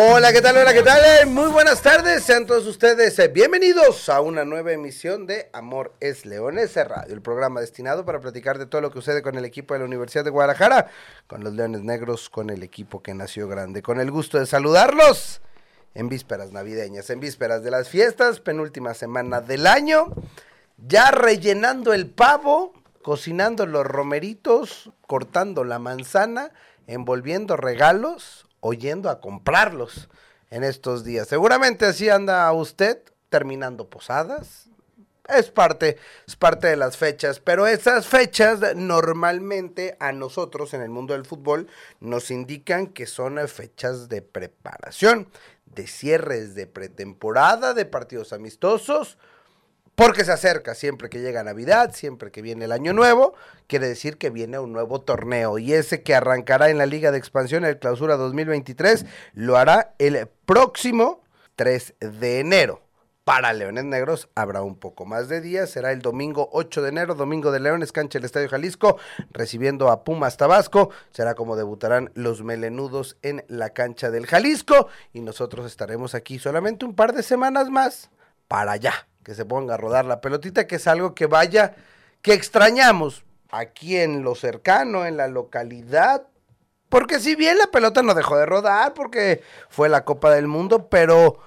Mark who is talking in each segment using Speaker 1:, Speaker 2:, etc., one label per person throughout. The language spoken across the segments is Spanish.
Speaker 1: Hola, ¿qué tal? Hola, ¿qué tal? Eh, Muy buenas tardes, sean todos ustedes eh, bienvenidos a una nueva emisión de Amor es Leones Radio, el programa destinado para platicar de todo lo que sucede con el equipo de la Universidad de Guadalajara, con los Leones Negros, con el equipo que nació grande, con el gusto de saludarlos en vísperas navideñas, en vísperas de las fiestas, penúltima semana del año, ya rellenando el pavo, cocinando los romeritos, cortando la manzana, envolviendo regalos, oyendo a comprarlos en estos días. Seguramente así anda usted terminando posadas. Es parte, es parte de las fechas, pero esas fechas normalmente a nosotros en el mundo del fútbol nos indican que son fechas de preparación, de cierres de pretemporada, de partidos amistosos, porque se acerca siempre que llega Navidad, siempre que viene el Año Nuevo, quiere decir que viene un nuevo torneo. Y ese que arrancará en la Liga de Expansión, el Clausura 2023, lo hará el próximo 3 de enero. Para Leones Negros habrá un poco más de días, será el domingo 8 de enero, domingo de Leones, cancha del Estadio Jalisco, recibiendo a Pumas Tabasco, será como debutarán los melenudos en la cancha del Jalisco y nosotros estaremos aquí solamente un par de semanas más para allá, que se ponga a rodar la pelotita, que es algo que vaya, que extrañamos aquí en lo cercano, en la localidad, porque si bien la pelota no dejó de rodar, porque fue la Copa del Mundo, pero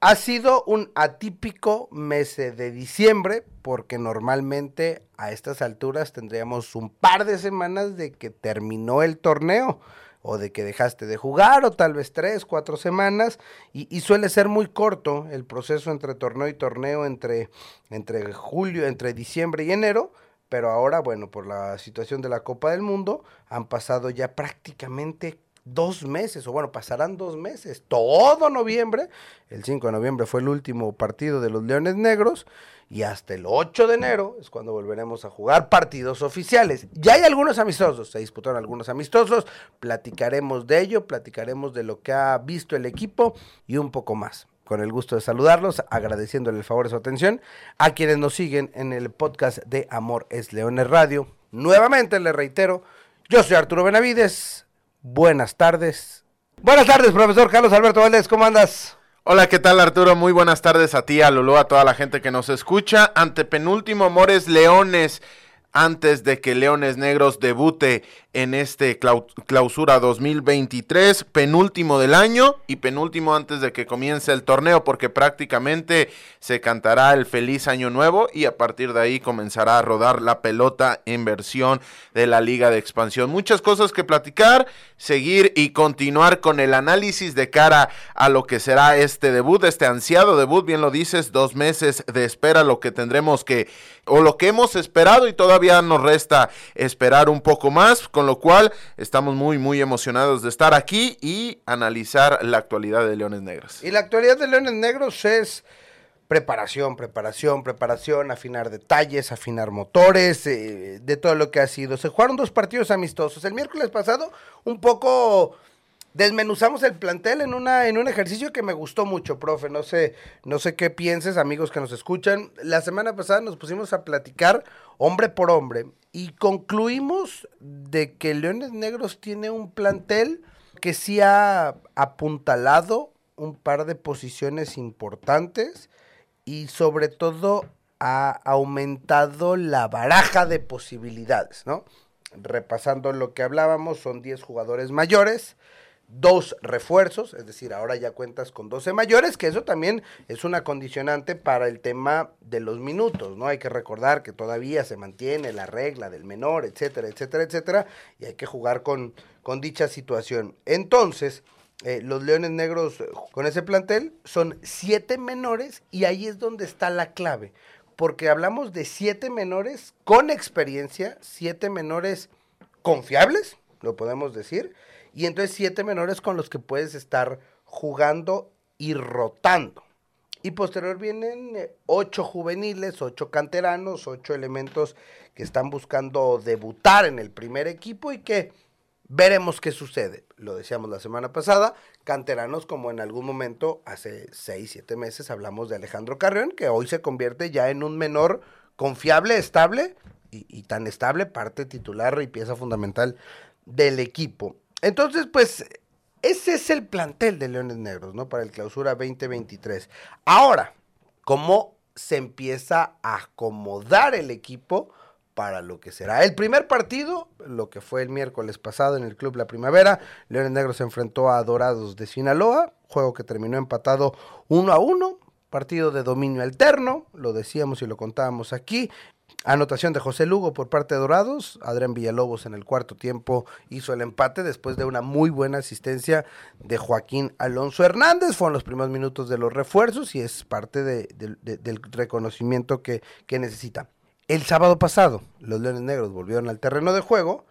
Speaker 1: ha sido un atípico mes de diciembre, porque normalmente a estas alturas tendríamos un par de semanas de que terminó el torneo o de que dejaste de jugar, o tal vez tres, cuatro semanas, y, suele ser muy corto el proceso entre torneo y torneo, entre, entre julio, entre diciembre y enero, pero ahora, bueno, por la situación de la Copa del Mundo, han pasado ya prácticamente dos meses, o bueno, pasarán dos meses, todo noviembre, el 5 de noviembre fue el último partido de los Leones Negros, y hasta el 8 de enero es cuando volveremos a jugar partidos oficiales. Ya hay algunos amistosos, se disputaron algunos amistosos, platicaremos de ello, platicaremos de lo que ha visto el equipo y un poco más. Con el gusto de saludarlos, agradeciéndole el favor de su atención a quienes nos siguen en el podcast de Amor es Leones Radio. Nuevamente les reitero, yo soy Arturo Benavides, buenas tardes. Buenas tardes, profesor Carlos Alberto Valdés, ¿cómo andas?
Speaker 2: Hola, ¿qué tal Arturo? Muy buenas tardes a ti, a Lulú, a toda la gente que nos escucha. Ante penúltimo Amores Leones, antes de que Leones Negros debute en este clausura 2023, penúltimo del año y penúltimo antes de que comience el torneo, porque prácticamente se cantará el feliz año nuevo y a partir de ahí comenzará a rodar la pelota en versión de la liga de expansión. Muchas cosas que platicar, seguir y continuar con el análisis de cara a lo que será este debut, este ansiado debut, bien lo dices, dos meses de espera, lo que tendremos que, o lo que hemos esperado y todavía nos resta esperar un poco más. Con lo cual estamos muy, muy emocionados de estar aquí y analizar la actualidad de Leones Negros.
Speaker 1: Y la actualidad de Leones Negros es preparación, preparación, preparación, afinar detalles, afinar motores, eh, de todo lo que ha sido. Se jugaron dos partidos amistosos. El miércoles pasado un poco desmenuzamos el plantel en una en un ejercicio que me gustó mucho, profe. No sé, no sé qué pienses, amigos que nos escuchan. La semana pasada nos pusimos a platicar hombre por hombre y concluimos de que Leones Negros tiene un plantel que sí ha apuntalado un par de posiciones importantes y sobre todo ha aumentado la baraja de posibilidades, ¿no? Repasando lo que hablábamos, son 10 jugadores mayores, dos refuerzos, es decir, ahora ya cuentas con 12 mayores, que eso también es una condicionante para el tema de los minutos, ¿no? Hay que recordar que todavía se mantiene la regla del menor, etcétera, etcétera, etcétera, y hay que jugar con, con dicha situación. Entonces, eh, los Leones Negros con ese plantel son siete menores y ahí es donde está la clave, porque hablamos de siete menores con experiencia, siete menores confiables, lo podemos decir, y entonces siete menores con los que puedes estar jugando y rotando. Y posterior vienen eh, ocho juveniles, ocho canteranos, ocho elementos que están buscando debutar en el primer equipo y que veremos qué sucede. Lo decíamos la semana pasada, canteranos como en algún momento, hace seis, siete meses, hablamos de Alejandro Carrión, que hoy se convierte ya en un menor confiable, estable y, y tan estable, parte titular y pieza fundamental del equipo. Entonces, pues ese es el plantel de Leones Negros, ¿no? Para el clausura 2023. Ahora, ¿cómo se empieza a acomodar el equipo para lo que será el primer partido, lo que fue el miércoles pasado en el Club La Primavera? Leones Negros se enfrentó a Dorados de Sinaloa, juego que terminó empatado uno a uno. Partido de dominio alterno, lo decíamos y lo contábamos aquí. Anotación de José Lugo por parte de Dorados. Adrián Villalobos en el cuarto tiempo hizo el empate después de una muy buena asistencia de Joaquín Alonso Hernández. Fueron los primeros minutos de los refuerzos y es parte de, de, de, del reconocimiento que, que necesita. El sábado pasado, los Leones Negros volvieron al terreno de juego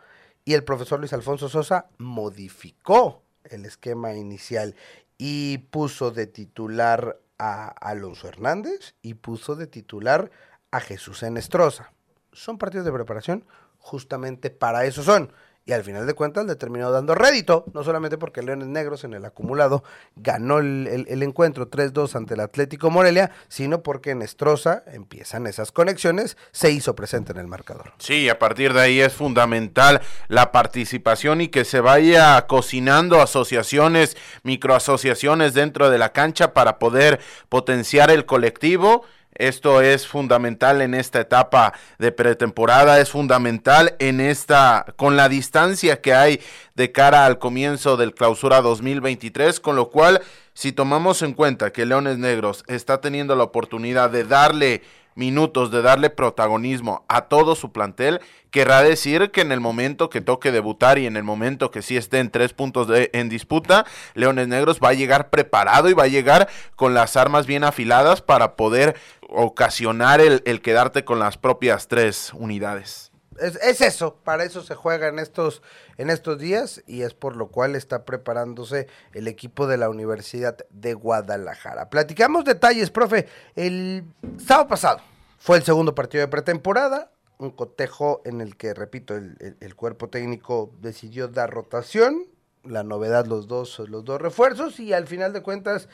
Speaker 1: y el profesor Luis Alfonso Sosa modificó el esquema inicial y puso de titular a Alonso Hernández y puso de titular a Jesús Enestrosa. Son partidos de preparación, justamente para eso son. Y al final de cuentas le terminó dando rédito, no solamente porque Leones Negros en el acumulado ganó el, el, el encuentro 3-2 ante el Atlético Morelia, sino porque en Estroza empiezan esas conexiones, se hizo presente en el marcador.
Speaker 2: Sí, a partir de ahí es fundamental la participación y que se vaya cocinando asociaciones, microasociaciones dentro de la cancha para poder potenciar el colectivo esto es fundamental en esta etapa de pretemporada, es fundamental en esta, con la distancia que hay de cara al comienzo del clausura 2023, con lo cual, si tomamos en cuenta que Leones Negros está teniendo la oportunidad de darle minutos de darle protagonismo a todo su plantel, querrá decir que en el momento que toque debutar y en el momento que sí esté en tres puntos de, en disputa, Leones Negros va a llegar preparado y va a llegar con las armas bien afiladas para poder ocasionar el, el quedarte con las propias tres unidades.
Speaker 1: Es, es, eso, para eso se juega en estos, en estos días y es por lo cual está preparándose el equipo de la Universidad de Guadalajara. Platicamos detalles, profe. El sábado pasado fue el segundo partido de pretemporada, un cotejo en el que, repito, el, el, el cuerpo técnico decidió dar rotación, la novedad los dos, los dos refuerzos y al final de cuentas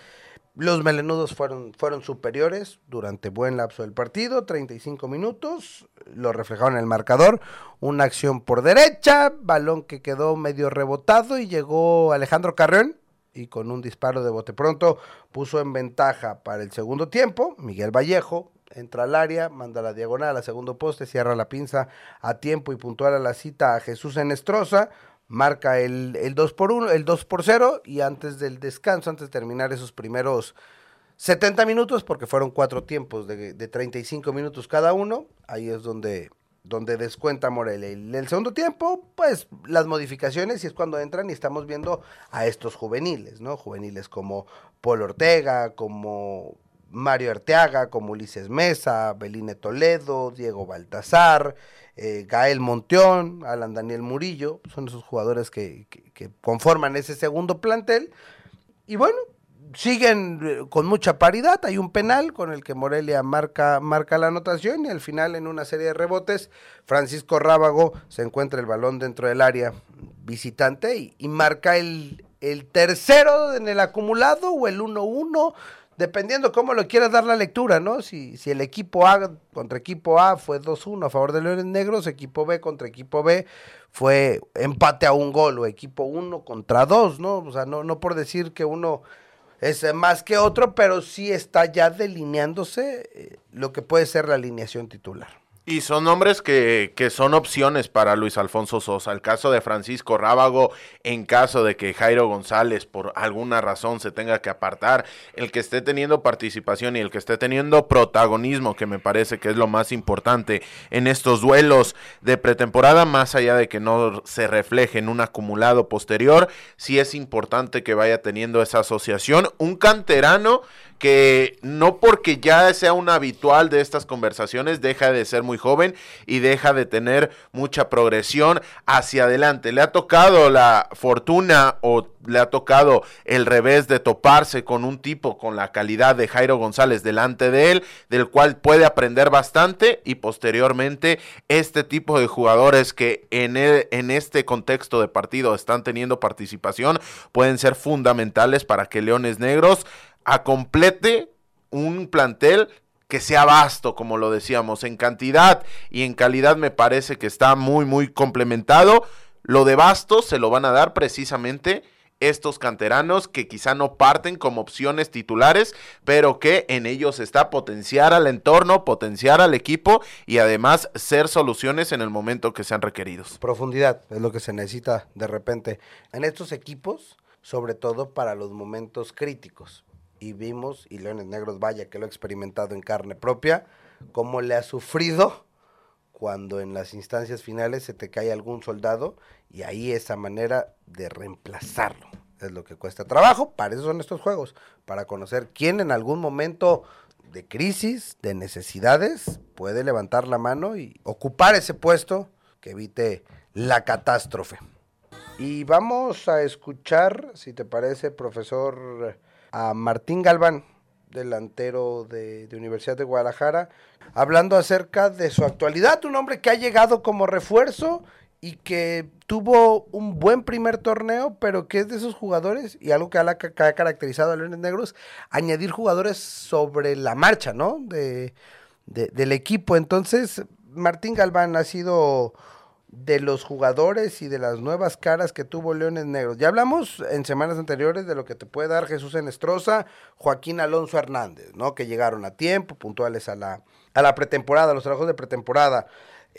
Speaker 1: los melenudos fueron, fueron superiores durante buen lapso del partido, 35 minutos, lo reflejaron en el marcador, una acción por derecha, balón que quedó medio rebotado y llegó Alejandro Carrión y con un disparo de bote pronto puso en ventaja para el segundo tiempo, Miguel Vallejo entra al área, manda la diagonal a segundo poste, cierra la pinza a tiempo y puntual a la cita a Jesús Enestrosa, marca el, el 2 por 1, el 2 por 0 y antes del descanso, antes de terminar esos primeros 70 minutos, porque fueron cuatro tiempos de, de 35 minutos cada uno, ahí es donde, donde descuenta Morelia. En el segundo tiempo, pues las modificaciones y es cuando entran y estamos viendo a estos juveniles, ¿no? Juveniles como Paul Ortega, como Mario Arteaga, como Ulises Mesa, Beline Toledo, Diego Baltazar, eh, Gael Monteón, Alan Daniel Murillo, son esos jugadores que, que, que, conforman ese segundo plantel. Y bueno, siguen eh, con mucha paridad, hay un penal con el que Morelia marca, marca la anotación y al final en una serie de rebotes, Francisco Rábago se encuentra el balón dentro del área visitante y, marca el, el tercero en el acumulado o el 1-1 dependiendo cómo lo quieras dar la lectura, ¿no? Si, si el equipo A contra equipo A fue 2-1 a favor de Leones Negros, equipo B contra equipo B fue empate a un gol, o equipo 1 contra 2, ¿no? O sea, no, no por decir que uno es más que otro, pero sí está ya delineándose eh, lo que puede ser la alineación titular.
Speaker 2: Y son nombres que, que, son opciones para Luis Alfonso Sosa. El caso de Francisco Rábago, en caso de que Jairo González por alguna razón se tenga que apartar, el que esté teniendo participación y el que esté teniendo protagonismo, que me parece que es lo más importante en estos duelos de pretemporada, más allá de que no se refleje en un acumulado posterior, sí es importante que vaya teniendo esa asociación. Un canterano que no porque ya sea un habitual de estas conversaciones deja de ser muy joven y deja de tener mucha progresión hacia adelante. Le ha tocado la fortuna o le ha tocado el revés de toparse con un tipo con la calidad de Jairo González delante de él, del cual puede aprender bastante y posteriormente este tipo de jugadores que en, en este contexto de partido están teniendo participación pueden ser fundamentales para que Leones Negros acomplete un plantel que sea vasto, como lo decíamos, en cantidad y en calidad me parece que está muy, muy complementado. Lo de vasto se lo van a dar precisamente estos canteranos que quizá no parten como opciones titulares, pero que en ellos está potenciar al entorno, potenciar al equipo y además ser soluciones en el momento que sean requeridos.
Speaker 1: Profundidad es lo que se necesita de repente en estos equipos, sobre todo para los momentos críticos. Y vimos, y Leones Negros, vaya que lo ha experimentado en carne propia, cómo le ha sufrido cuando en las instancias finales se te cae algún soldado y ahí esa manera de reemplazarlo es lo que cuesta trabajo. Para eso son estos juegos, para conocer quién en algún momento de crisis, de necesidades, puede levantar la mano y ocupar ese puesto que evite la catástrofe. Y vamos a escuchar, si te parece, profesor, a Martín Galván, delantero de, Universidad de Guadalajara, hablando acerca de su actualidad, un hombre que ha llegado como refuerzo y que tuvo un buen primer torneo, pero que es de esos jugadores, y algo que ha, que ha caracterizado a Leones Negros, añadir jugadores sobre la marcha, ¿no? De, de, del equipo. Entonces, Martín Galván ha sido de los jugadores y de las nuevas caras que tuvo Leones Negros. Ya hablamos en semanas anteriores de lo que te puede dar Jesús Enestrosa, Joaquín Alonso Hernández, ¿no? Que llegaron a tiempo, puntuales a la, a la pretemporada, los trabajos de pretemporada.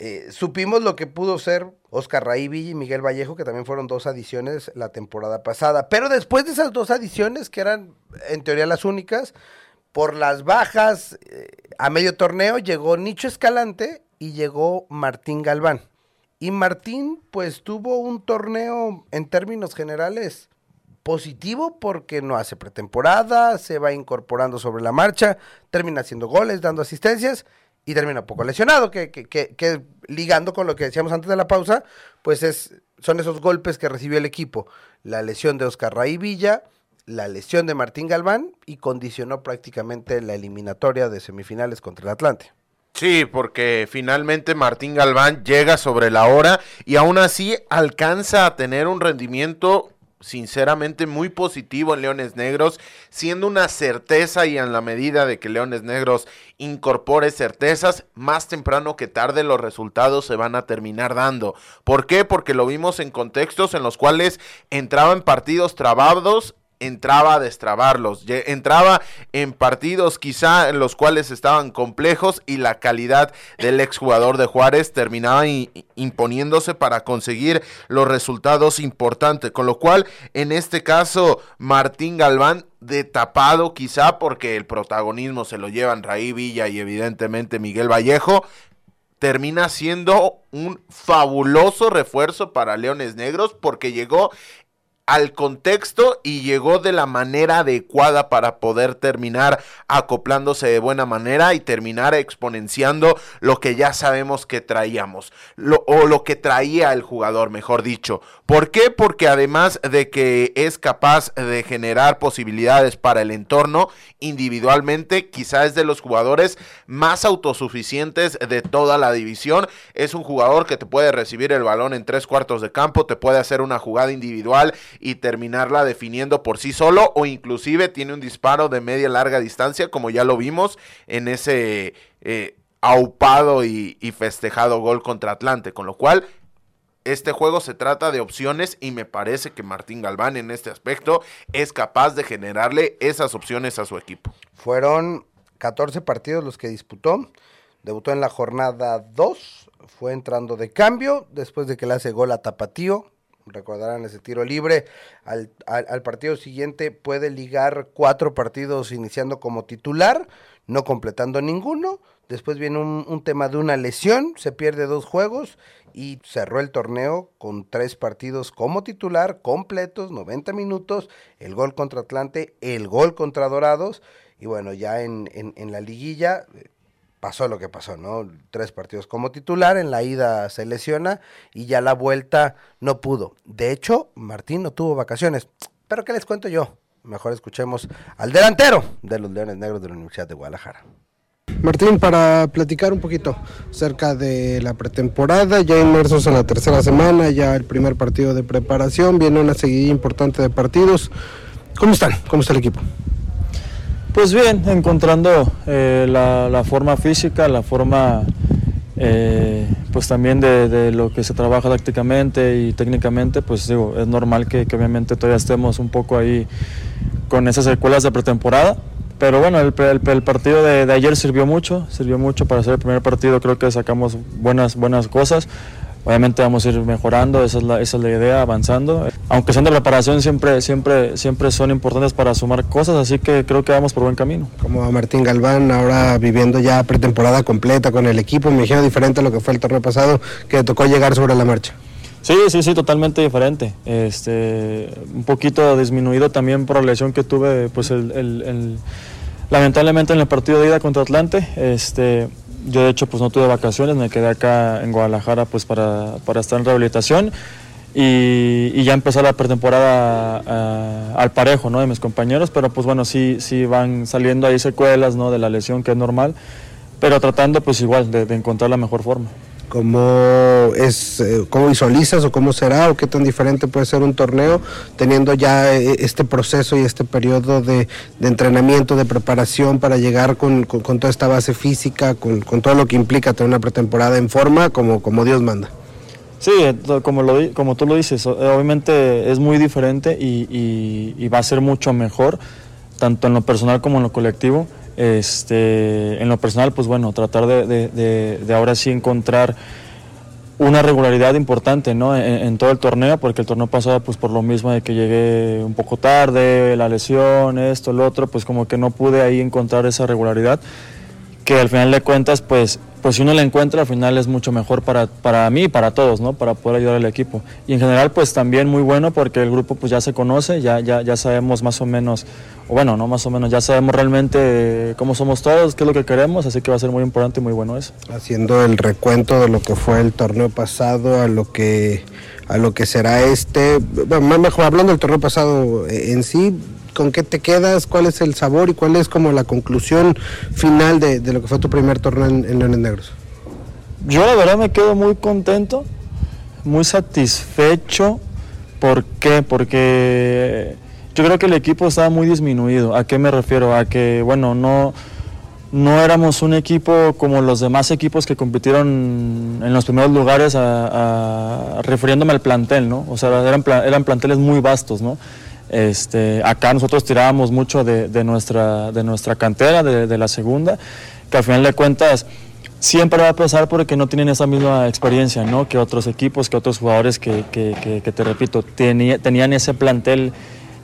Speaker 1: Eh, supimos lo que pudo ser Oscar Raíbi y Miguel Vallejo, que también fueron dos adiciones la temporada pasada. Pero después de esas dos adiciones, que eran en teoría las únicas, por las bajas eh, a medio torneo llegó Nicho Escalante y llegó Martín Galván. Y Martín, pues tuvo un torneo en términos generales positivo porque no hace pretemporada, se va incorporando sobre la marcha, termina haciendo goles, dando asistencias y termina poco lesionado, que, ligando con lo que decíamos antes de la pausa, pues es, son esos golpes que recibió el equipo. La lesión de Oscar Raí Villa, la lesión de Martín Galván y condicionó prácticamente la eliminatoria de semifinales contra el Atlante.
Speaker 2: Sí, porque finalmente Martín Galván llega sobre la hora y aún así alcanza a tener un rendimiento sinceramente muy positivo en Leones Negros, siendo una certeza y en la medida de que Leones Negros incorpore certezas, más temprano que tarde los resultados se van a terminar dando. ¿Por qué? Porque lo vimos en contextos en los cuales entraban partidos trabados entraba a destrabarlos, entraba en partidos quizá en los cuales estaban complejos y la calidad del exjugador de Juárez terminaba imponiéndose para conseguir los resultados importantes, con lo cual en este caso Martín Galván de tapado quizá porque el protagonismo se lo llevan Raí Villa y evidentemente Miguel Vallejo, termina siendo un fabuloso refuerzo para Leones Negros porque llegó al contexto y llegó de la manera adecuada para poder terminar acoplándose de buena manera y terminar exponenciando lo que ya sabemos que traíamos, o lo que traía el jugador, mejor dicho. ¿Por qué? Porque además de que es capaz de generar posibilidades para el entorno individualmente, quizás es de los jugadores más autosuficientes de toda la división. Es un jugador que te puede recibir el balón en tres cuartos de campo, te puede hacer una jugada individual y terminarla definiendo por sí solo o inclusive tiene un disparo de media larga distancia como ya lo vimos en ese eh, aupado y, y festejado gol contra Atlante, con lo cual este juego se trata de opciones y me parece que Martín Galván en este aspecto es capaz de generarle esas opciones a su equipo.
Speaker 1: Fueron 14 partidos los que disputó. Debutó en la jornada 2, fue entrando de cambio después de que le hace gol a Tapatío recordarán ese tiro libre, al, al, partido siguiente puede ligar cuatro partidos iniciando como titular, no completando ninguno, después viene un, un, tema de una lesión, se pierde dos juegos y cerró el torneo con tres partidos como titular, completos, 90 minutos, el gol contra Atlante, el gol contra Dorados, y bueno, ya en, en, la liguilla eh, pasó lo que pasó, ¿no? Tres partidos como titular, en la ida se lesiona y ya la vuelta no pudo. De hecho, Martín no tuvo vacaciones, pero ¿qué les cuento yo? Mejor escuchemos al delantero de los Leones Negros de la Universidad de Guadalajara.
Speaker 3: Martín, para platicar un poquito acerca de la pretemporada, ya inmersos en la tercera semana, ya el primer partido de preparación, viene una seguidilla importante de partidos. ¿Cómo están? ¿Cómo está el equipo?
Speaker 4: Pues bien, encontrando eh, la, forma física, la forma eh, pues también de, lo que se trabaja tácticamente y técnicamente, pues digo, es normal que, que obviamente todavía estemos un poco ahí con esas secuelas de pretemporada pero bueno, el, partido de, ayer sirvió mucho, sirvió mucho para hacer el primer partido, creo que sacamos buenas, buenas cosas. Obviamente vamos a ir mejorando, esa es la, esa es la idea, avanzando. Aunque sean de preparación, siempre, siempre, siempre son importantes para sumar cosas, así que creo que vamos por buen camino.
Speaker 3: Como a Martín Galván, ahora viviendo ya pretemporada completa con el equipo, me imagino diferente a lo que fue el torneo pasado, que tocó llegar sobre la marcha.
Speaker 4: Sí, sí, sí, totalmente diferente. Este, un poquito disminuido también por la lesión que tuve, pues el, lamentablemente en el partido de ida contra Atlante. Este, yo de hecho pues no tuve vacaciones, me quedé acá en Guadalajara pues para, estar en rehabilitación y, ya empezó la pretemporada eh, al parejo. De mis compañeros, pero pues bueno, sí, sí van saliendo ahí secuelas, ¿no? De la lesión que es normal, pero tratando pues igual de encontrar la mejor forma
Speaker 3: cómo es eh, cómo visualizas o cómo será o qué tan diferente puede ser un torneo teniendo ya eh, este proceso y este periodo de, entrenamiento de preparación para llegar con, toda esta base física con, todo lo que implica tener una pretemporada en forma como, como Dios manda
Speaker 4: Sí, como, lo, como tú lo dices, obviamente es muy diferente y va a ser mucho mejor, tanto en lo personal como en lo colectivo. Este, en lo personal, pues bueno, tratar de, ahora sí encontrar una regularidad importante ¿no? En, todo el torneo, porque el torneo pasado, pues por lo mismo de que llegué un poco tarde, la lesión, esto, lo otro, pues como que no pude ahí encontrar esa regularidad, que al final de cuentas, pues, pues si uno la encuentra, al final es mucho mejor para, para mí y para todos, ¿no? Para poder ayudar al equipo. Y en general, pues también muy bueno porque el grupo pues ya se conoce, ya, ya, ya sabemos más o menos o bueno, no más o menos, ya sabemos realmente cómo somos todos, qué es lo que queremos, así que va a ser muy importante y muy bueno eso.
Speaker 3: Haciendo el recuento de lo que fue el torneo pasado a lo que a lo que será este, bueno, mejor hablando del torneo pasado en sí, ¿con qué te quedas? ¿Cuál es el sabor y cuál es como la conclusión final de, lo que fue tu primer torneo en, en Leones Negros?
Speaker 4: Yo la verdad me quedo muy contento, muy satisfecho. ¿Por qué? Porque yo creo que el equipo estaba muy disminuido. ¿A qué me refiero? A que, bueno, no, no éramos un equipo como los demás equipos que compitieron en los primeros lugares, refiriéndome al plantel, ¿no? O sea, eran, eran planteles muy vastos, ¿no? Este, acá nosotros tirábamos mucho de, nuestra, de nuestra cantera, de, la segunda, que al final de cuentas siempre va a pesar porque no tienen esa misma experiencia ¿no? que otros equipos, que otros jugadores que, que te repito, tenían ese plantel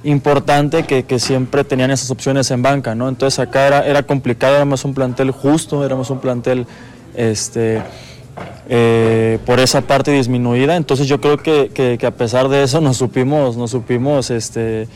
Speaker 4: importante que, que, siempre tenían esas opciones en banca, ¿no? Entonces acá era, era complicado, éramos un plantel justo, éramos un plantel este, eh, por esa parte disminuida, entonces yo creo que, que, que, a pesar de eso nos supimos, nos supimos este,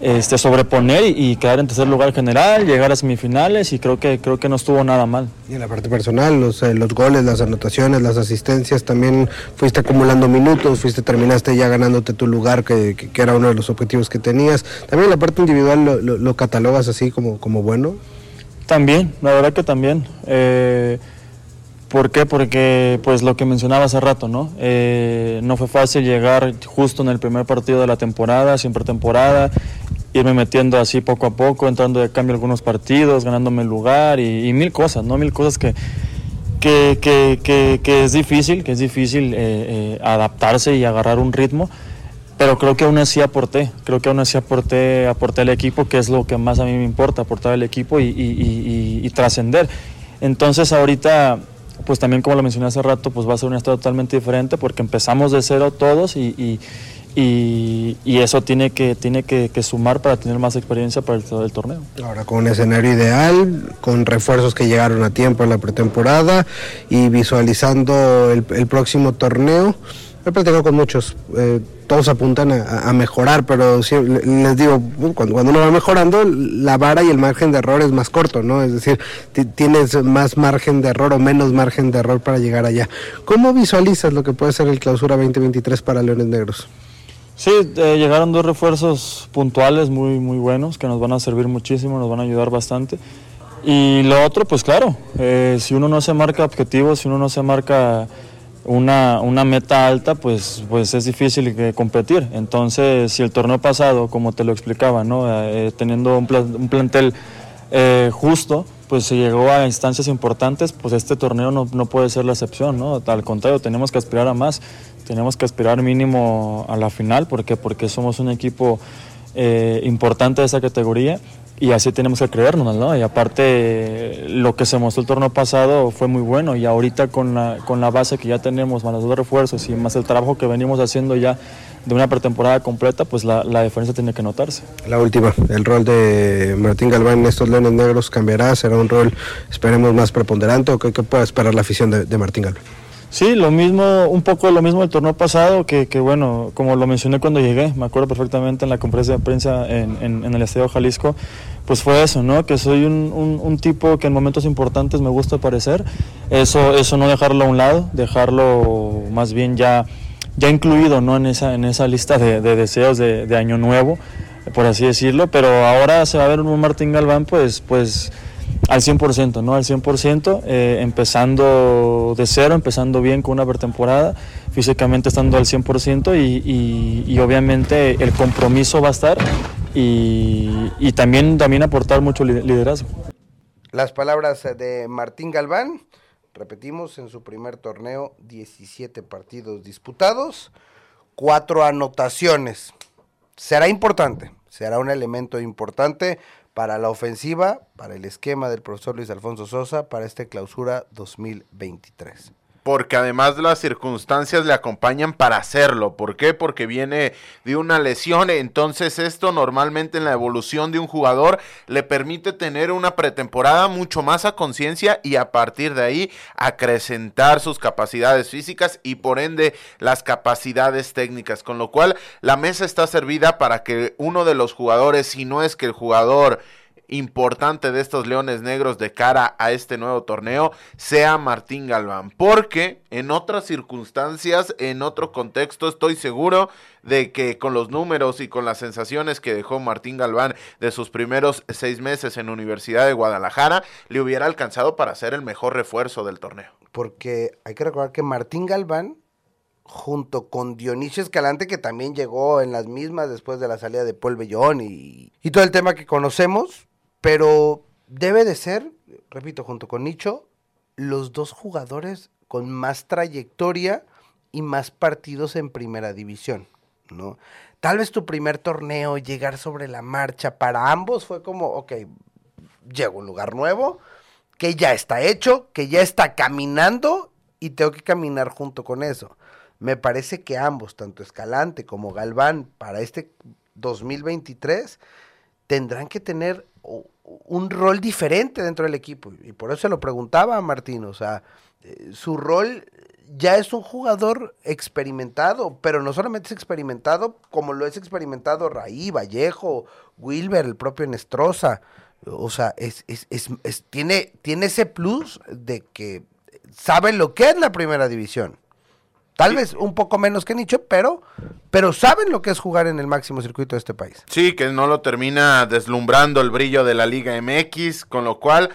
Speaker 4: este, sobreponer y, quedar en tercer lugar general, llegar a semifinales y creo que creo que no estuvo nada mal.
Speaker 3: Y en la parte personal, los, eh, los goles, las anotaciones, las asistencias, también fuiste acumulando minutos, fuiste terminaste ya ganándote tu lugar que, que, era uno de los objetivos que tenías. También la parte individual lo, lo, catalogas así como, como bueno.
Speaker 4: También, la verdad que también. Eh, ¿Por qué? Porque pues lo que mencionaba hace rato, ¿no? Eh, no fue fácil llegar justo en el primer partido de la temporada, siempre temporada, irme metiendo así poco a poco, entrando de cambio algunos partidos, ganándome el lugar y, mil cosas, ¿no? Mil cosas que, que, que, que es difícil, que es difícil eh, eh, adaptarse y agarrar un ritmo, pero creo que aún así aporté, creo que aún así aporté, aporté al equipo, que es lo que más a mí me importa, aportar al equipo y, y, y trascender. Entonces ahorita pues también como lo mencioné hace rato, pues va a ser una historia totalmente diferente porque empezamos de cero todos y, eso tiene que, tiene que, sumar para tener más experiencia para el, el, torneo.
Speaker 3: Ahora con un escenario ideal, con refuerzos que llegaron a tiempo en la pretemporada y visualizando el, próximo torneo, He platicado con muchos, eh, todos apuntan a, mejorar, pero les digo, cuando, cuando, uno va mejorando, la vara y el margen de error es más corto, ¿no? Es decir, tienes más margen de error o menos margen de error para llegar allá. ¿Cómo visualizas lo que puede ser el clausura 2023 para Leones Negros?
Speaker 4: Sí, eh, llegaron dos refuerzos puntuales muy, muy buenos que nos van a servir muchísimo, nos van a ayudar bastante. Y lo otro, pues claro, eh, si uno no se marca objetivos, si uno no se marca una, una meta alta, pues, pues es difícil competir. Entonces, si el torneo pasado, como te lo explicaba, ¿no? Eh, teniendo un, un plantel eh, justo, pues se llegó a instancias importantes, pues este torneo no, no, puede ser la excepción, ¿no? Al contrario, tenemos que aspirar a más, tenemos que aspirar mínimo a la final, ¿por qué? Porque somos un equipo eh, importante de esa categoría y así tenemos que creernos, ¿no? Y aparte, lo que se mostró el torneo pasado fue muy bueno y ahorita con la, con la base que ya tenemos, más los dos refuerzos y más el trabajo que venimos haciendo ya de una pretemporada completa, pues la, la diferencia tiene que notarse.
Speaker 3: La última, el rol de Martín Galván en estos Leones Negros cambiará, será un rol, esperemos, más preponderante o qué, puede esperar la afición de, de Martín Galván.
Speaker 4: Sí, lo mismo, un poco lo mismo del torneo pasado, que, que, bueno, como lo mencioné cuando llegué, me acuerdo perfectamente en la conferencia de prensa en, en, el Estadio Jalisco, pues fue eso, ¿no? Que soy un, un, tipo que en momentos importantes me gusta aparecer, eso, eso no dejarlo a un lado, dejarlo más bien ya, ya incluido, ¿no? En esa, en esa lista de, de deseos de, de, año nuevo, por así decirlo, pero ahora se va a ver un Martín Galván, pues, pues al 100%, ¿no? Al 100%, eh, empezando de cero, empezando bien con una pretemporada, físicamente estando al 100% y, y, obviamente el compromiso va a estar y, y, también, también aportar mucho liderazgo.
Speaker 1: Las palabras de Martín Galván, repetimos, en su primer torneo, 17 partidos disputados, cuatro anotaciones. Será importante, será un elemento importante para la ofensiva, para el esquema del profesor Luis Alfonso Sosa, para esta clausura 2023
Speaker 2: porque además las circunstancias le acompañan para hacerlo. ¿Por qué? Porque viene de una lesión, entonces esto normalmente en la evolución de un jugador le permite tener una pretemporada mucho más a conciencia y a partir de ahí acrecentar sus capacidades físicas y por ende las capacidades técnicas, con lo cual la mesa está servida para que uno de los jugadores, si no es que el jugador importante de estos Leones Negros de cara a este nuevo torneo sea Martín Galván. Porque en otras circunstancias, en otro contexto, estoy seguro de que con los números y con las sensaciones que dejó Martín Galván de sus primeros seis meses en Universidad de Guadalajara, le hubiera alcanzado para ser el mejor refuerzo del torneo.
Speaker 1: Porque hay que recordar que Martín Galván junto con Dionisio Escalante, que también llegó en las mismas después de la salida de Paul Bellón y, y todo el tema que conocemos, pero debe de ser, repito, junto con Nicho, los dos jugadores con más trayectoria y más partidos en primera división, ¿no? Tal vez tu primer torneo, llegar sobre la marcha, para ambos fue como, ok, llego a un lugar nuevo, que ya está hecho, que ya está caminando y tengo que caminar junto con eso. Me parece que ambos, tanto Escalante como Galván, para este 2023, tendrán que tener un rol diferente dentro del equipo. Y por eso se lo preguntaba a Martín, o sea, eh, su rol ya es un jugador experimentado, pero no solamente es experimentado como lo es experimentado Raí, Vallejo, Wilber, el propio Nestroza. O sea, es, es, es, tiene, tiene ese plus de que sabe lo que es la primera división. Tal vez un poco menos que Nicho, pero, pero saben lo que es jugar en el máximo circuito de este país.
Speaker 2: Sí, que no lo termina deslumbrando el brillo de la Liga MX, con lo cual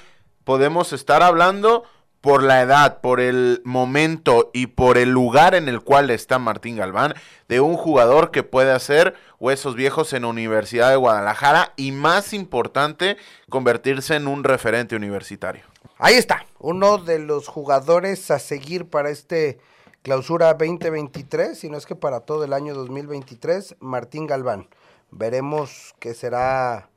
Speaker 2: podemos estar hablando por la edad, por el momento y por el lugar en el cual está Martín Galván, de un jugador que puede hacer huesos viejos en Universidad de Guadalajara y más importante, convertirse en un referente universitario.
Speaker 1: Ahí está, uno de los jugadores a seguir para este Clausura 2023, si no es que para todo el año 2023, Martín Galván. Veremos qué será,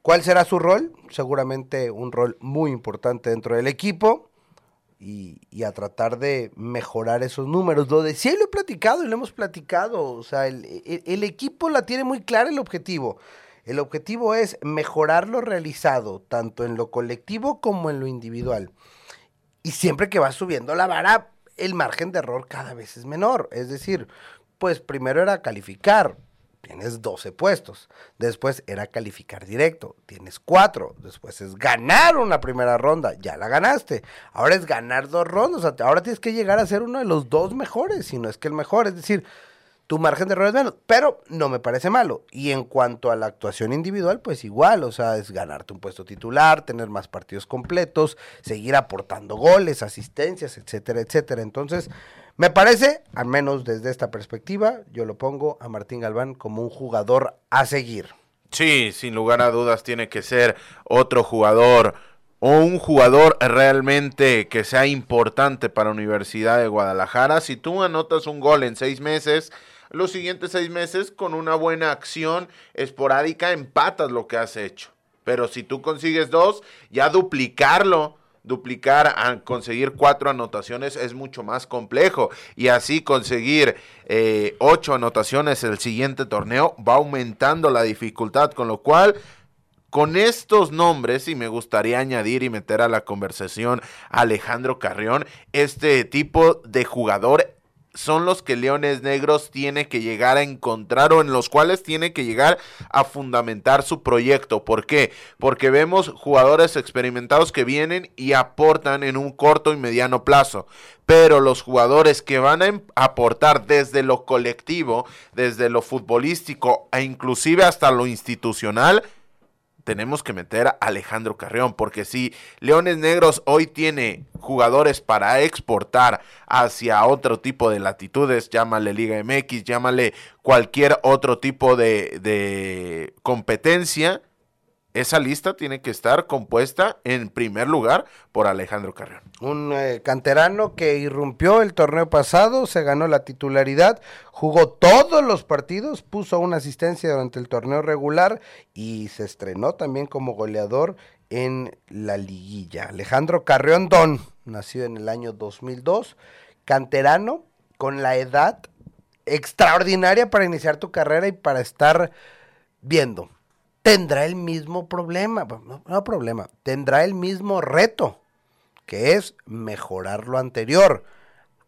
Speaker 1: cuál será su rol, seguramente un rol muy importante dentro del equipo y, a tratar de mejorar esos números. Lo decía y lo he platicado y lo hemos platicado, o sea, el, el equipo la tiene muy clara el objetivo. El objetivo es mejorar lo realizado, tanto en lo colectivo como en lo individual. Y siempre que va subiendo la vara, el margen de error cada vez es menor. Es decir, pues primero era calificar, tienes 12 puestos. Después era calificar directo, tienes 4. Después es ganar una primera ronda, ya la ganaste. Ahora es ganar dos rondas, ahora tienes que llegar a ser uno de los dos mejores, si no es que el mejor. Es decir, tu margen de error es menos, pero no me parece malo. Y en cuanto a la actuación individual, pues igual, o sea, es ganarte un puesto titular, tener más partidos completos, seguir aportando goles, asistencias, etcétera, etcétera. Entonces, me parece, al menos desde esta perspectiva, yo lo pongo a Martín Galván como un jugador a seguir.
Speaker 2: Sí, sin lugar a dudas tiene que ser otro jugador o un jugador realmente que sea importante para Universidad de Guadalajara. Si tú anotas un gol en seis meses, los siguientes seis meses con una buena acción esporádica empatas lo que has hecho. Pero si tú consigues dos, ya duplicarlo, duplicar conseguir cuatro anotaciones es mucho más complejo. Y así conseguir eh, ocho anotaciones el siguiente torneo va aumentando la dificultad, con lo cual con estos nombres, y me gustaría añadir y meter a la conversación a Alejandro Carrión, este tipo de jugador son los que Leones Negros tiene que llegar a encontrar o en los cuales tiene que llegar a fundamentar su proyecto. ¿Por qué? Porque vemos jugadores experimentados que vienen y aportan en un corto y mediano plazo. Pero los jugadores que van a em, aportar desde lo colectivo, desde lo futbolístico e inclusive hasta lo institucional, tenemos que meter a Alejandro Carrión, porque si Leones Negros hoy tiene jugadores para exportar hacia otro tipo de latitudes, llámale Liga MX, llámale cualquier otro tipo de, de competencia, esa lista tiene que estar compuesta en primer lugar por Alejandro Carrión.
Speaker 1: Un eh, canterano que irrumpió el torneo pasado, se ganó la titularidad, jugó todos los partidos, puso una asistencia durante el torneo regular y se estrenó también como goleador en la liguilla. Alejandro Carrión Don, nacido en el año 2002, canterano con la edad extraordinaria para iniciar tu carrera y para estar viendo tendrá el mismo problema, no, problema, tendrá el mismo reto, que es mejorar lo anterior.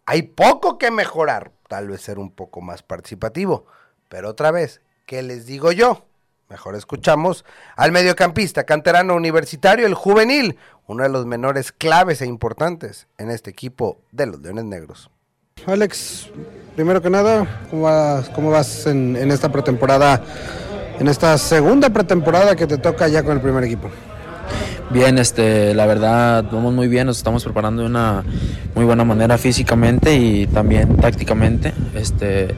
Speaker 1: Hay poco que mejorar, tal vez ser un poco más participativo, pero otra vez, ¿qué les digo yo? Mejor escuchamos al mediocampista canterano universitario, el juvenil, uno de los menores claves e importantes en este equipo de los Leones Negros.
Speaker 3: Alex, primero que nada, ¿cómo vas, cómo vas en esta pretemporada en esta segunda pretemporada que te toca ya con el primer equipo?
Speaker 5: Bien, este, la verdad, vamos muy bien, nos estamos preparando de una muy buena manera físicamente y también tácticamente, este,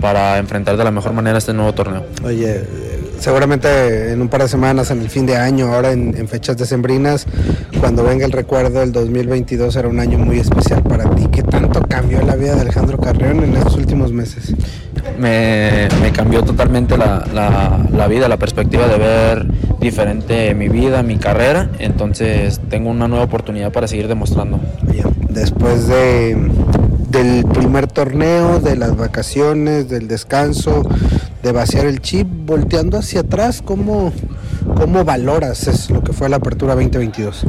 Speaker 5: para enfrentar de la mejor manera este nuevo torneo.
Speaker 3: Oye, seguramente en un par de semanas, en el fin de año, ahora en, en fechas decembrinas, cuando venga el recuerdo, el 2022 será un año muy especial para ti. ¿Qué tanto cambió la vida de Alejandro Carrión en estos últimos meses?
Speaker 5: Me, cambió totalmente la, vida, la perspectiva de ver diferente mi vida, mi carrera. Entonces tengo una nueva oportunidad para seguir demostrando.
Speaker 3: después de, del primer torneo, de las vacaciones, del descanso, de vaciar el chip, volteando hacia atrás, ¿cómo, cómo valoras es lo que fue la apertura 2022?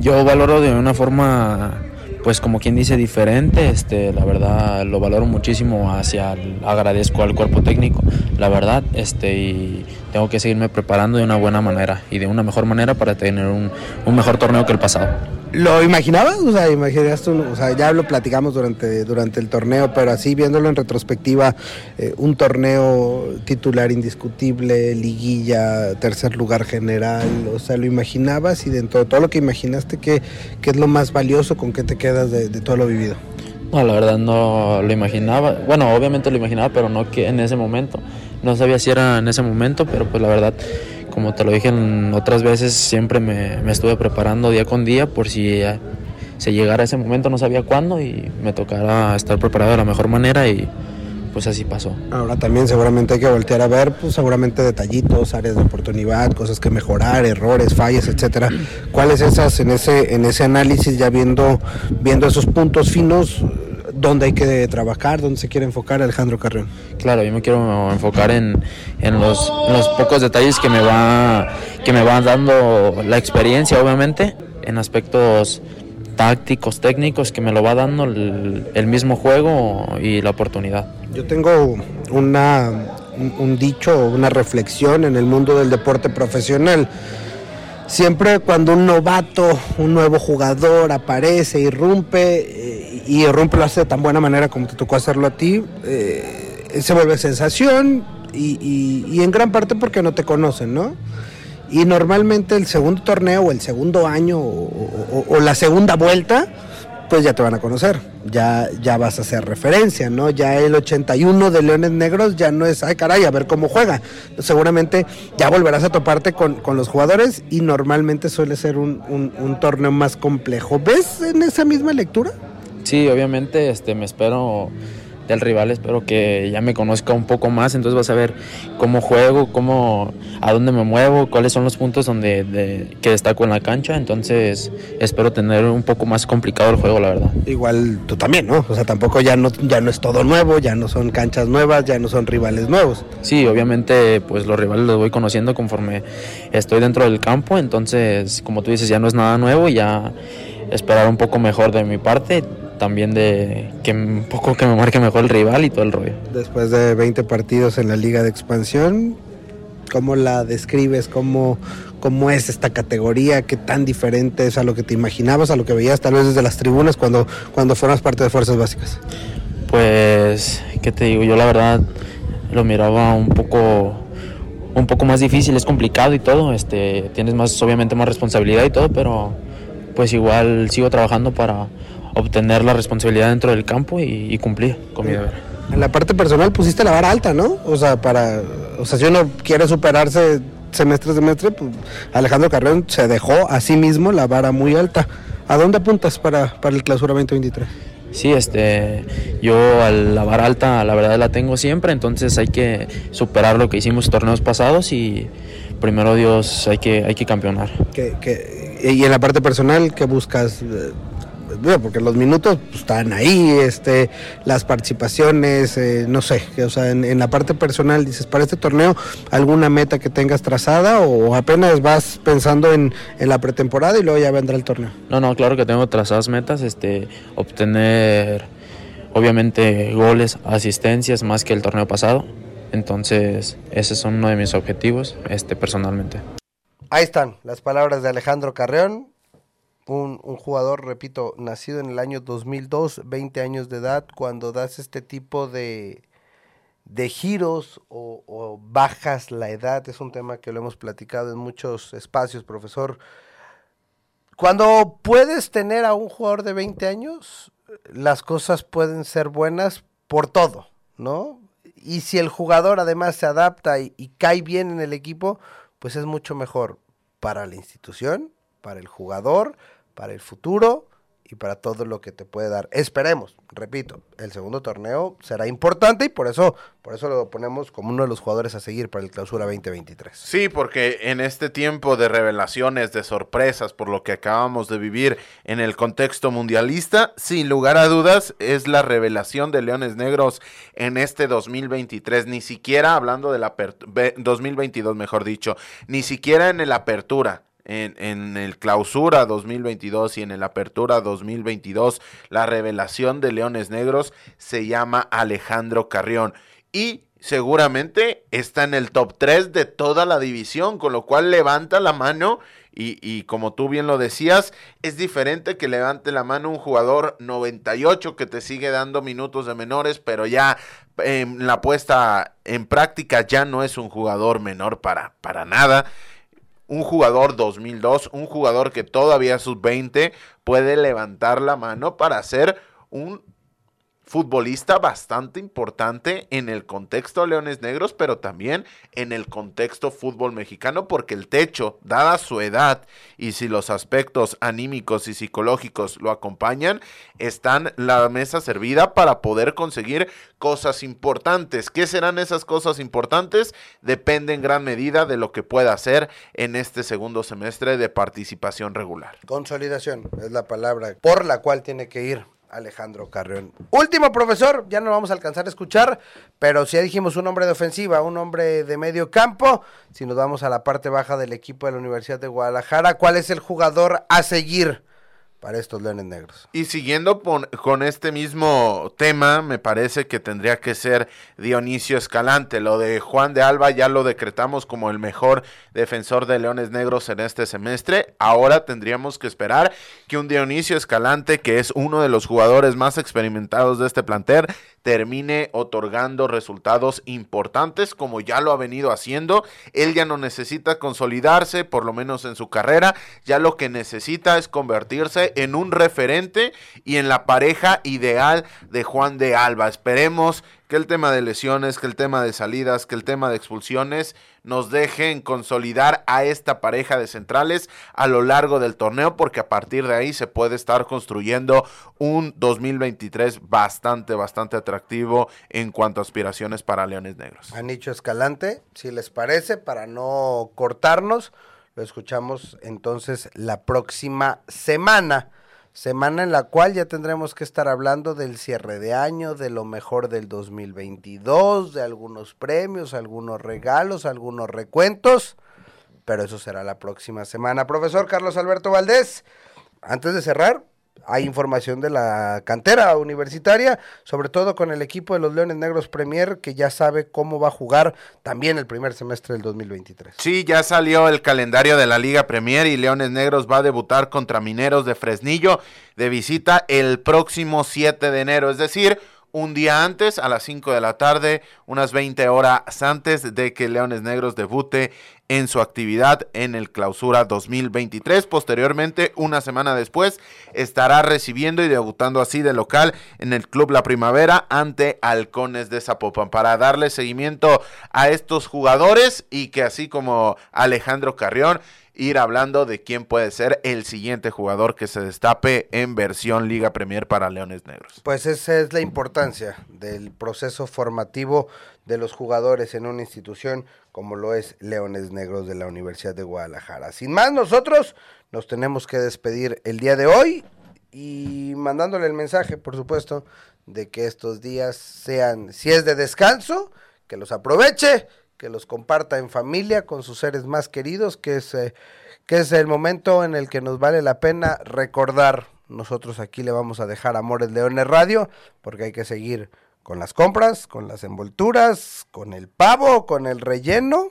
Speaker 5: Yo valoro de una forma pues como quien dice diferente, este, la verdad lo valoro muchísimo hacia, agradezco al cuerpo técnico, la verdad, este, y tengo que seguirme preparando de una buena manera y de una mejor manera para tener un, un mejor torneo que el pasado.
Speaker 3: ¿Lo imaginabas? O sea, imaginaste, o sea, ya lo platicamos durante, durante el torneo, pero así viéndolo en retrospectiva, eh, un torneo titular indiscutible, liguilla, tercer lugar general, o sea, ¿lo imaginabas? Y dentro de todo lo que imaginaste, ¿qué, qué es lo más valioso con qué te quedas de, de todo lo vivido?
Speaker 5: No, la verdad no lo imaginaba. Bueno, obviamente lo imaginaba, pero no que en ese momento. No sabía si era en ese momento, pero pues la verdad como te lo dije en otras veces, siempre me, estuve preparando día con día por si se llegara ese momento, no sabía cuándo y me tocara estar preparado de la mejor manera y pues así pasó.
Speaker 3: Ahora también seguramente hay que voltear a ver, pues seguramente detallitos, áreas de oportunidad, cosas que mejorar, errores, fallas, etcétera. ¿Cuáles esas en ese en ese análisis ya viendo viendo esos puntos finos dónde hay que trabajar, dónde se quiere enfocar Alejandro Carrión.
Speaker 5: Claro, yo me quiero enfocar en, los, los, pocos detalles que me va que me van dando la experiencia, obviamente, en aspectos tácticos, técnicos, que me lo va dando el, el mismo juego y la oportunidad.
Speaker 3: Yo tengo una, un, un dicho, una reflexión en el mundo del deporte profesional. Siempre cuando un novato, un nuevo jugador aparece, irrumpe, eh, y irrumpe lo hace de tan buena manera como te tocó hacerlo a ti, eh, se vuelve sensación y, y- y en gran parte porque no te conocen, ¿no? Y normalmente el segundo torneo o el segundo año o, o- o la segunda vuelta, pues ya te van a conocer, ya, ya vas a hacer referencia, ¿no? Ya el 81 de Leones Negros ya no es, ay caray, a ver cómo juega. Seguramente ya volverás a toparte con, con los jugadores y normalmente suele ser un, un- un torneo más complejo. ¿Ves en esa misma lectura?
Speaker 5: Sí, obviamente este, me espero del rival, espero que ya me conozca un poco más, entonces vas a ver cómo juego, cómo, a dónde me muevo, cuáles son los puntos donde de- que destaco en la cancha, entonces espero tener un poco más complicado el juego, la verdad.
Speaker 3: Igual tú también, ¿no? O sea, tampoco ya no, ya no es todo nuevo, ya no son canchas nuevas, ya no son rivales nuevos.
Speaker 5: Sí, obviamente pues los rivales los voy conociendo conforme estoy dentro del campo, entonces como tú dices ya no es nada nuevo, ya esperar un poco mejor de mi parte, también de que un poco que me marque mejor el rival y todo el rollo.
Speaker 3: Después de 20 partidos en la Liga de Expansión, ¿cómo la describes? ¿Cómo, ¿Cómo es esta categoría? ¿Qué tan diferente es a lo que te imaginabas, a lo que veías tal vez desde las tribunas cuando, cuando formas parte de Fuerzas Básicas?
Speaker 5: Pues, ¿qué te digo? Yo la verdad lo miraba un poco un poco más difícil, es complicado y todo, este, tienes más obviamente más responsabilidad y todo, pero pues igual sigo trabajando para obtener la responsabilidad dentro del campo y, y cumplir con mi deber.
Speaker 3: En la parte personal pusiste la vara alta, ¿no? O sea, para, o sea, si uno quiere superarse semestre a semestre, pues Alejandro Carreón se dejó a sí mismo la vara muy alta. ¿A dónde apuntas para, para el clausura 2023?
Speaker 5: Sí, este, yo la vara alta la verdad la tengo siempre, entonces hay que superar lo que hicimos torneos pasados y primero Dios hay que, hay que campeonar.
Speaker 3: y en la parte personal, ¿qué buscas? Porque los minutos pues, están ahí, este, las participaciones, eh, no sé, o sea, en, en la parte personal, dices, para este torneo, ¿alguna meta que tengas trazada o apenas vas pensando en, en la pretemporada y luego ya vendrá el torneo?
Speaker 5: No, no, claro que tengo trazadas metas, este, obtener obviamente goles, asistencias más que el torneo pasado. Entonces, esos son uno de mis objetivos, este, personalmente.
Speaker 1: Ahí están las palabras de Alejandro Carreón, un, un jugador, repito, nacido en el año 2002, 20 años de edad, cuando das este tipo de, de giros o, bajas la edad, es un tema que lo hemos platicado en muchos espacios, profesor. Cuando puedes tener a un jugador de 20 años, las cosas pueden ser buenas por todo, ¿no? Y si el jugador además se adapta y cae bien en el equipo, pues es mucho mejor para la institución, para el jugador, para el futuro y para todo lo que te puede dar. Esperemos, repito, el segundo torneo será importante y por eso, por eso lo ponemos como uno de los jugadores a seguir para el clausura 2023.
Speaker 2: Sí, porque en este tiempo de revelaciones, de sorpresas, por lo que acabamos de vivir en el contexto mundialista, sin lugar a dudas, es la revelación de Leones Negros en este 2023. Ni siquiera hablando de la apertu- ve- 2022, mejor dicho, ni siquiera en el apertura. En, en el clausura 2022 y en el apertura 2022, la revelación de Leones Negros se llama Alejandro Carrión. Y seguramente está en el top 3 de toda la división, con lo cual levanta la mano y, y como tú bien lo decías, es diferente que levante la mano un jugador 98 que te sigue dando minutos de menores, pero ya en la puesta en práctica ya no es un jugador menor para, para nada. Un jugador 2002, un jugador que todavía sus 20 puede levantar la mano para ser un futbolista bastante importante en el contexto Leones Negros, pero también en el contexto fútbol mexicano, porque el techo, dada su edad y si los aspectos anímicos y psicológicos lo acompañan, están la mesa servida para poder conseguir cosas importantes. ¿Qué serán esas cosas importantes? Depende en gran medida de lo que pueda hacer en este segundo semestre de participación regular.
Speaker 1: Consolidación es la palabra por la cual tiene que ir Alejandro Carrión. Último profesor, ya no vamos a alcanzar a escuchar, pero si ya dijimos un hombre de ofensiva, un hombre de medio campo, si nos vamos a la parte baja del equipo de la Universidad de Guadalajara, ¿cuál es el jugador a seguir para estos Leones Negros.
Speaker 2: Y siguiendo con este mismo tema, me parece que tendría que ser Dionisio Escalante. Lo de Juan de Alba ya lo decretamos como el mejor defensor de Leones Negros en este semestre. Ahora tendríamos que esperar que un Dionisio Escalante, que es uno de los jugadores más experimentados de este plantel, termine otorgando resultados importantes como ya lo ha venido haciendo. Él ya no necesita consolidarse, por lo menos en su carrera, ya lo que necesita es convertirse en un referente y en la pareja ideal de Juan de Alba. Esperemos que el tema de lesiones, que el tema de salidas, que el tema de expulsiones nos dejen consolidar a esta pareja de centrales a lo largo del torneo, porque a partir de ahí se puede estar construyendo un 2023 bastante, bastante atractivo en cuanto a aspiraciones para Leones Negros.
Speaker 1: Anicho Escalante, si les parece, para no cortarnos, lo escuchamos entonces la próxima semana semana en la cual ya tendremos que estar hablando del cierre de año, de lo mejor del 2022, de algunos premios, algunos regalos, algunos recuentos, pero eso será la próxima semana. Profesor Carlos Alberto Valdés, antes de cerrar, hay información de la cantera universitaria, sobre todo con el equipo de los Leones Negros Premier, que ya sabe cómo va a jugar también el primer semestre del 2023.
Speaker 2: Sí, ya salió el calendario de la Liga Premier y Leones Negros va a debutar contra Mineros de Fresnillo de visita el próximo 7 de enero, es decir, un día antes, a las 5 de la tarde, unas 20 horas antes de que Leones Negros debute en su actividad en el clausura 2023. Posteriormente, una semana después, estará recibiendo y debutando así de local en el Club La Primavera ante Halcones de Zapopan para darle seguimiento a estos jugadores y que así como Alejandro Carrión ir hablando de quién puede ser el siguiente jugador que se destape en versión Liga Premier para Leones Negros.
Speaker 1: Pues esa es la importancia del proceso formativo de los jugadores en una institución como lo es Leones Negros de la Universidad de Guadalajara. Sin más, nosotros nos tenemos que despedir el día de hoy y mandándole el mensaje, por supuesto, de que estos días sean, si es de descanso, que los aproveche, que los comparta en familia con sus seres más queridos, que es, eh, que es el momento en el que nos vale la pena recordar. Nosotros aquí le vamos a dejar Amores Leones Radio, porque hay que seguir con las compras, con las envolturas, con el pavo, con el relleno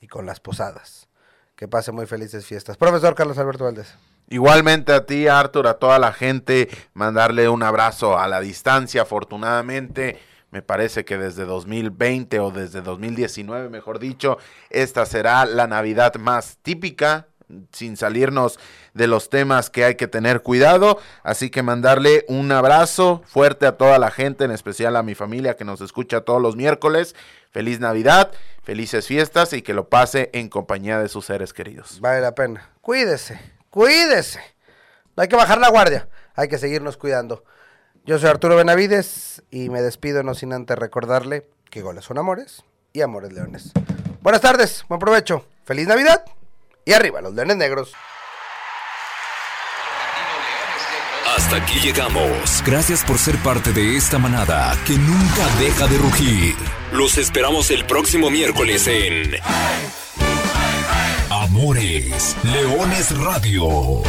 Speaker 1: y con las posadas. Que pase muy felices fiestas. Profesor Carlos Alberto Valdés.
Speaker 2: Igualmente a ti, Artur, a toda la gente, mandarle un abrazo a la distancia, afortunadamente me parece que desde 2020 o desde 2019, mejor dicho, esta será la Navidad más típica, sin salirnos de los temas que hay que tener cuidado. Así que mandarle un abrazo fuerte a toda la gente, en especial a mi familia que nos escucha todos los miércoles. Feliz Navidad, felices fiestas y que lo pase en compañía de sus seres queridos.
Speaker 1: Vale la pena. Cuídese, cuídese. No hay que bajar la guardia, hay que seguirnos cuidando. Yo soy Arturo Benavides y me despido no sin antes recordarle que goles son amores y amores leones. Buenas tardes, buen provecho, feliz Navidad y arriba los leones negros.
Speaker 6: Hasta aquí llegamos. Gracias por ser parte de esta manada que nunca deja de rugir. Los esperamos el próximo miércoles en Amores Leones Radio.